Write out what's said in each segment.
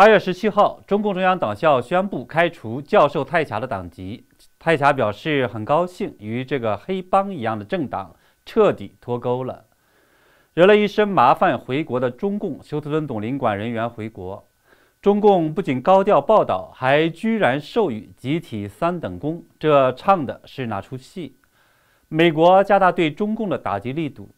八月十七号，中共中央党校宣布开除教授泰霞的党籍。泰霞表示很高兴与这个黑帮一样的政党彻底脱钩了。惹了一身麻烦回国的中共休斯敦总领馆人员回国，中共不仅高调报道，还居然授予集体三等功，这唱的是哪出戏？美国加大对中共的打击力度，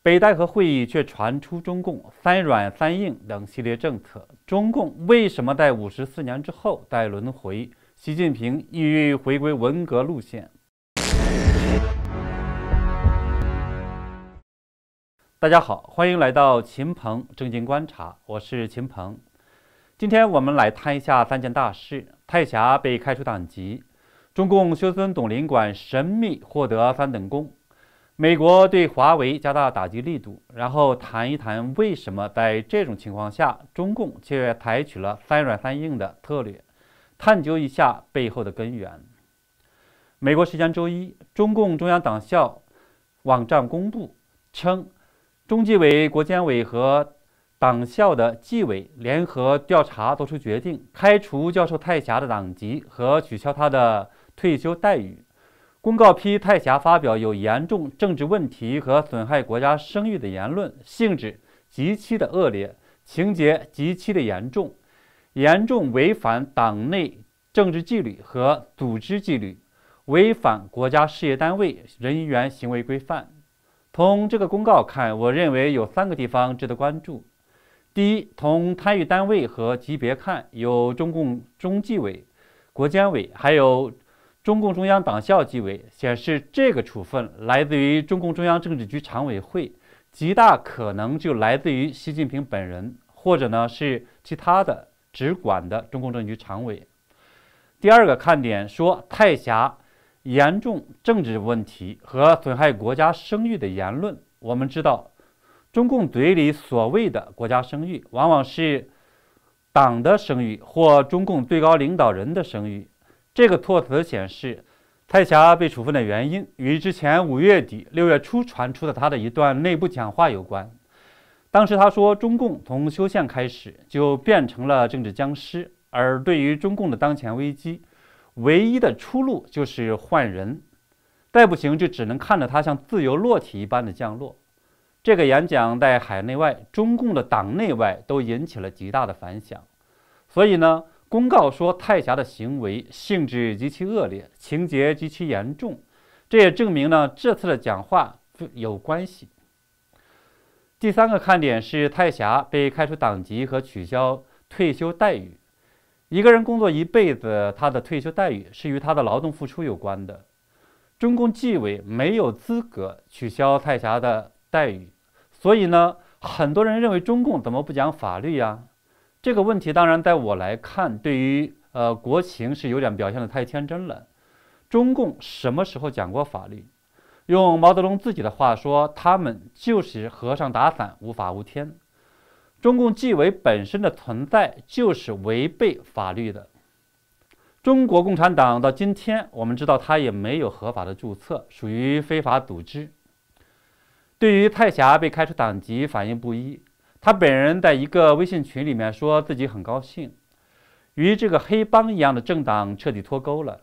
北戴河会议却传出中共三软三硬等系列政策。中共为什么在五十四年之后再轮回？习近平意欲回归文革路线？大家好，欢迎来到秦鹏正经观察，我是秦鹏。今天我们来谈一下三件大事：泰霞被开除党籍，中共休斯敦总领馆神秘获得三等功，美国对华为加大打击力度。然后谈一谈为什么在这种情况下，中共却采取了三软三硬的策略，探究一下背后的根源。美国时间周一，中共中央党校网站公布称。中纪委、国监委和党校的纪委联合调查作出决定，开除教授泰霞的党籍和取消他的退休待遇。公告批泰霞发表有严重政治问题和损害国家声誉的言论，性质极其的恶劣，情节极其的严重，严重违反党内政治纪律和组织纪律，违反国家事业单位人员行为规范。从这个公告看，我认为有三个地方值得关注。第一，从参与单位和级别看，有中共中纪委、国监委，还有中共中央党校纪委，显示这个处分来自于中共中央政治局常委会，极大可能就来自于习近平本人，或者呢是其他的直管的中共政治局常委。第二个看点说，太霞。严重政治问题和损害国家声誉的言论，我们知道，中共嘴里所谓的国家声誉，往往是党的声誉或中共最高领导人的声誉。这个措辞显示，蔡霞被处分的原因与之前五月底、六月初传出的他的一段内部讲话有关。当时他说，中共从修宪开始就变成了政治僵尸，而对于中共的当前危机。唯一的出路就是换人，再不行就只能看着他像自由落体一般的降落。这个演讲在海内外、中共的党内外都引起了极大的反响。所以呢，公告说太霞的行为性质极其恶劣，情节极其严重，这也证明呢这次的讲话有关系。第三个看点是太霞被开除党籍和取消退休待遇。一个人工作一辈子，他的退休待遇是与他的劳动付出有关的。中共纪委没有资格取消蔡霞的待遇，所以呢，很多人认为中共怎么不讲法律呀？这个问题当然在我来看，对于呃国情是有点表现的太天真了。中共什么时候讲过法律？用毛泽东自己的话说，他们就是和尚打伞，无法无天。中共纪委本身的存在就是违背法律的。中国共产党到今天，我们知道它也没有合法的注册，属于非法组织。对于蔡霞被开除党籍，反应不一。他本人在一个微信群里面说自己很高兴，与这个黑帮一样的政党彻底脱钩了。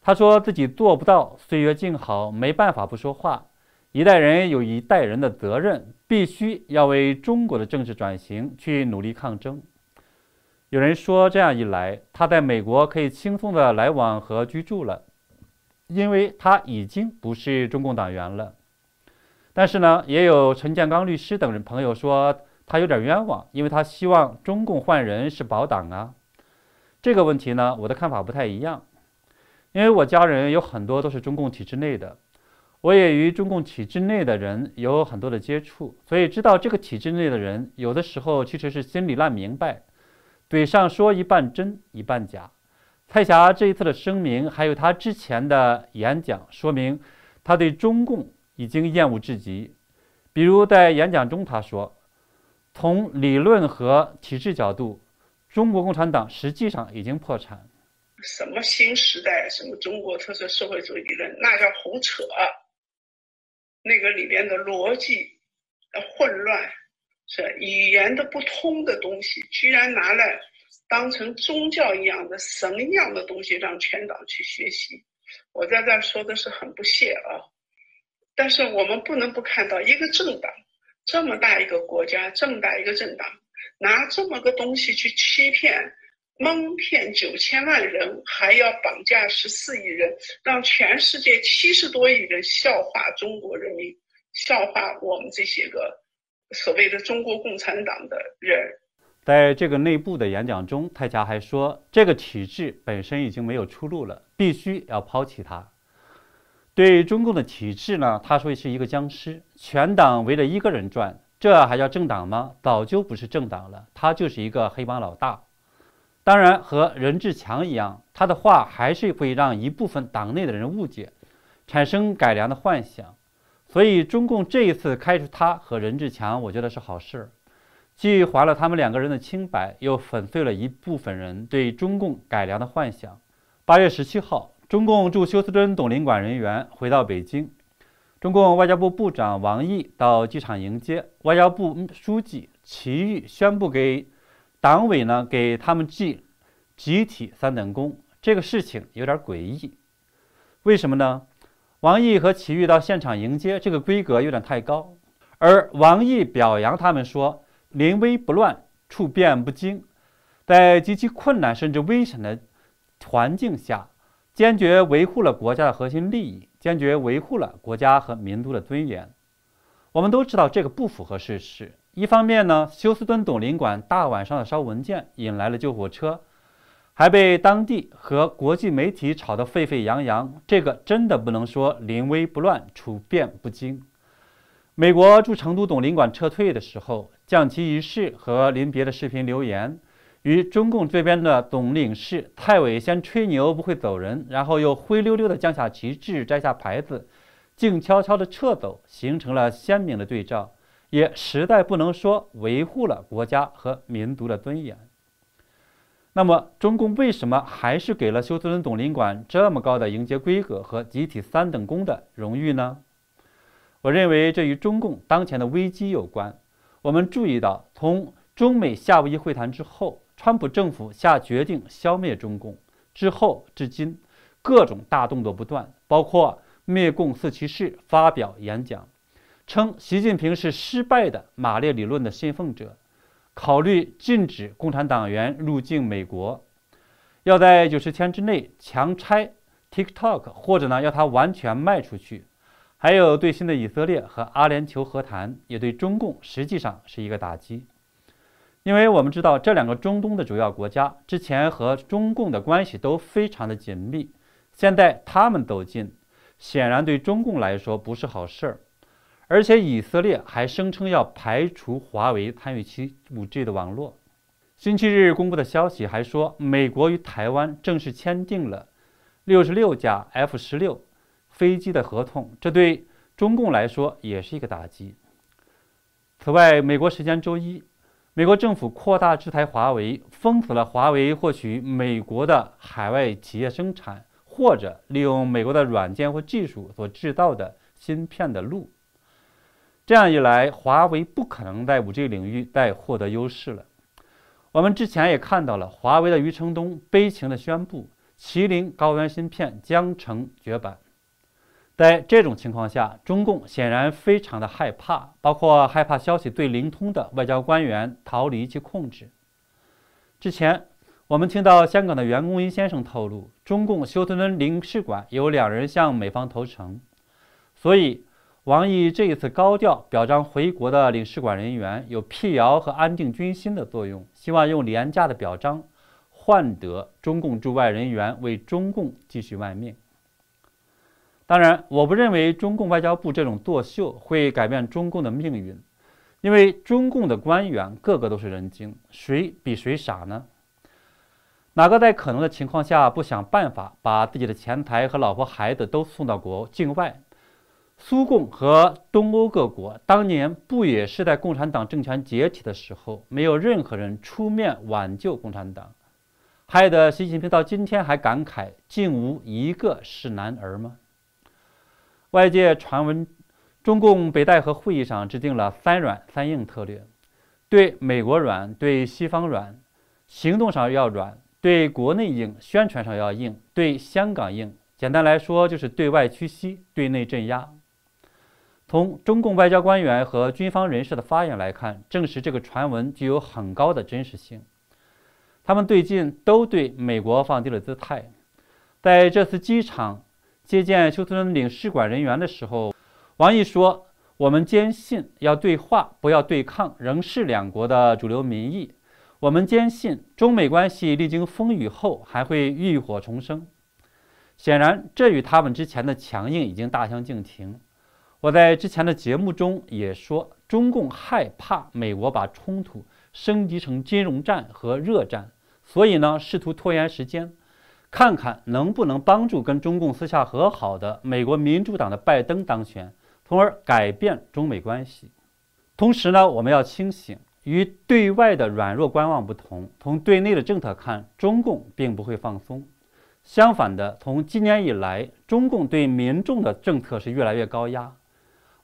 他说自己做不到岁月静好，没办法不说话。一代人有一代人的责任，必须要为中国的政治转型去努力抗争。有人说，这样一来，他在美国可以轻松的来往和居住了，因为他已经不是中共党员了。但是呢，也有陈建刚律师等人朋友说，他有点冤枉，因为他希望中共换人是保党啊。这个问题呢，我的看法不太一样，因为我家人有很多都是中共体制内的。我也与中共体制内的人有很多的接触，所以知道这个体制内的人有的时候其实是心里烂明白，嘴上说一半真一半假。蔡霞这一次的声明，还有他之前的演讲，说明他对中共已经厌恶至极。比如在演讲中，他说：“从理论和体制角度，中国共产党实际上已经破产。什么新时代，什么中国特色社会主义理论，那叫胡扯。”那个里边的逻辑混乱，是语言的不通的东西，居然拿来当成宗教一样的神一样的东西让全党去学习。我在这儿说的是很不屑啊，但是我们不能不看到一个政党这么大一个国家这么大一个政党拿这么个东西去欺骗。蒙骗九千万人，还要绑架十四亿人，让全世界七十多亿人笑话中国人民，笑话我们这些个所谓的中国共产党的人。在这个内部的演讲中，泰迦还说，这个体制本身已经没有出路了，必须要抛弃它。对中共的体制呢，他说是一个僵尸，全党围着一个人转，这还叫政党吗？早就不是政党了，他就是一个黑帮老大。当然，和任志强一样，他的话还是会让一部分党内的人误解，产生改良的幻想。所以，中共这一次开除他和任志强，我觉得是好事，既还了他们两个人的清白，又粉碎了一部分人对中共改良的幻想。八月十七号，中共驻休斯敦总领馆人员回到北京，中共外交部部长王毅到机场迎接，外交部书记齐豫宣布给。党委呢给他们记集体三等功，这个事情有点诡异，为什么呢？王毅和齐豫到现场迎接，这个规格有点太高。而王毅表扬他们说：“临危不乱，处变不惊，在极其困难甚至危险的环境下，坚决维护了国家的核心利益，坚决维护了国家和民族的尊严。”我们都知道这个不符合事实。一方面呢，休斯敦总领馆大晚上的烧文件引来了救火车，还被当地和国际媒体炒得沸沸扬扬。这个真的不能说临危不乱，处变不惊。美国驻成都总领馆撤退的时候，降旗仪式和临别的视频留言，与中共这边的总领事蔡伟先吹牛不会走人，然后又灰溜溜地降下旗帜、摘下牌子，静悄悄地撤走，形成了鲜明的对照。也实在不能说维护了国家和民族的尊严。那么，中共为什么还是给了休斯顿总领馆这么高的迎接规格和集体三等功的荣誉呢？我认为这与中共当前的危机有关。我们注意到，从中美夏威夷会谈之后，川普政府下决定消灭中共之后至今，各种大动作不断，包括灭共四骑士发表演讲。称习近平是失败的马列理论的信奉者，考虑禁止共产党员入境美国，要在九十天之内强拆 TikTok，或者呢要它完全卖出去。还有最新的以色列和阿联酋和谈，也对中共实际上是一个打击，因为我们知道这两个中东的主要国家之前和中共的关系都非常的紧密，现在他们走近，显然对中共来说不是好事儿。而且以色列还声称要排除华为参与其 5G 的网络。星期日公布的消息还说，美国与台湾正式签订了66架 F-16 飞机的合同，这对中共来说也是一个打击。此外，美国时间周一，美国政府扩大制裁华为，封死了华为获取美国的海外企业生产或者利用美国的软件或技术所制造的芯片的路。这样一来，华为不可能在 5G 领域再获得优势了。我们之前也看到了，华为的余承东悲情地宣布，麒麟高原芯片将成绝版。在这种情况下，中共显然非常的害怕，包括害怕消息最灵通的外交官员逃离其控制。之前，我们听到香港的袁公英先生透露，中共休斯敦领事馆有两人向美方投诚，所以。王毅这一次高调表彰回国的领事馆人员，有辟谣和安定军心的作用，希望用廉价的表彰换得中共驻外人员为中共继续卖命。当然，我不认为中共外交部这种作秀会改变中共的命运，因为中共的官员个个都是人精，谁比谁傻呢？哪个在可能的情况下不想办法把自己的钱财和老婆孩子都送到国境外？苏共和东欧各国当年不也是在共产党政权解体的时候，没有任何人出面挽救共产党，害得习近平到今天还感慨竟无一个是男儿吗？外界传闻，中共北戴河会议上制定了“三软三硬”策略，对美国软，对西方软，行动上要软，对国内硬，宣传上要硬，对香港硬。简单来说，就是对外屈膝，对内镇压。从中共外交官员和军方人士的发言来看，证实这个传闻具有很高的真实性。他们最近都对美国放低了姿态。在这次机场接见休斯顿领事馆人员的时候，王毅说：“我们坚信要对话，不要对抗，仍是两国的主流民意。我们坚信中美关系历经风雨后还会浴火重生。”显然，这与他们之前的强硬已经大相径庭。我在之前的节目中也说，中共害怕美国把冲突升级成金融战和热战，所以呢，试图拖延时间，看看能不能帮助跟中共私下和好的美国民主党的拜登当选，从而改变中美关系。同时呢，我们要清醒，与对外的软弱观望不同，从对内的政策看，中共并不会放松。相反的，从今年以来，中共对民众的政策是越来越高压。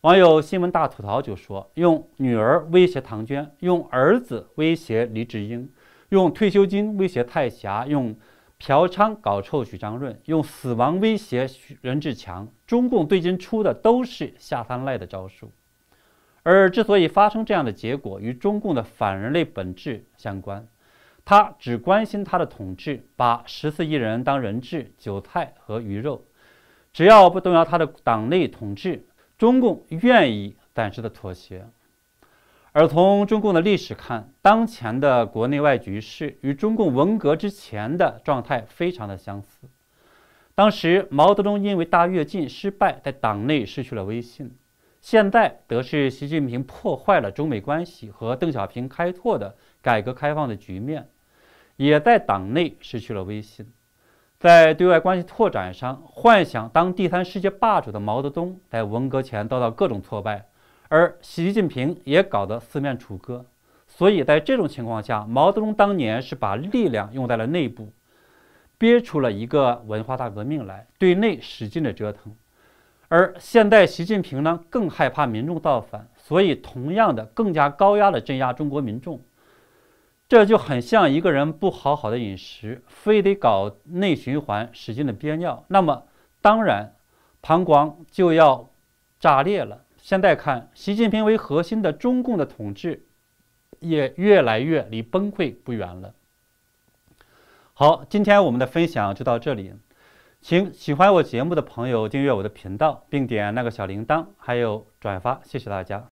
网友新闻大吐槽就说：“用女儿威胁唐娟，用儿子威胁黎智英，用退休金威胁太霞，用嫖娼搞臭许章润，用死亡威胁任志强。中共最近出的都是下三滥的招数。而之所以发生这样的结果，与中共的反人类本质相关。他只关心他的统治，把十四亿人当人质、韭菜和鱼肉，只要不动摇他的党内统治。”中共愿意暂时的妥协，而从中共的历史看，当前的国内外局势与中共文革之前的状态非常的相似。当时毛泽东因为大跃进失败，在党内失去了威信；现在则是习近平破坏了中美关系和邓小平开拓的改革开放的局面，也在党内失去了威信。在对外关系拓展上，幻想当第三世界霸主的毛泽东，在文革前遭到各种挫败，而习近平也搞得四面楚歌。所以在这种情况下，毛泽东当年是把力量用在了内部，憋出了一个文化大革命来，对内使劲的折腾。而现在习近平呢，更害怕民众造反，所以同样的更加高压的镇压中国民众。这就很像一个人不好好的饮食，非得搞内循环，使劲的憋尿，那么当然膀胱就要炸裂了。现在看，习近平为核心的中共的统治也越来越离崩溃不远了。好，今天我们的分享就到这里，请喜欢我节目的朋友订阅我的频道，并点那个小铃铛，还有转发，谢谢大家。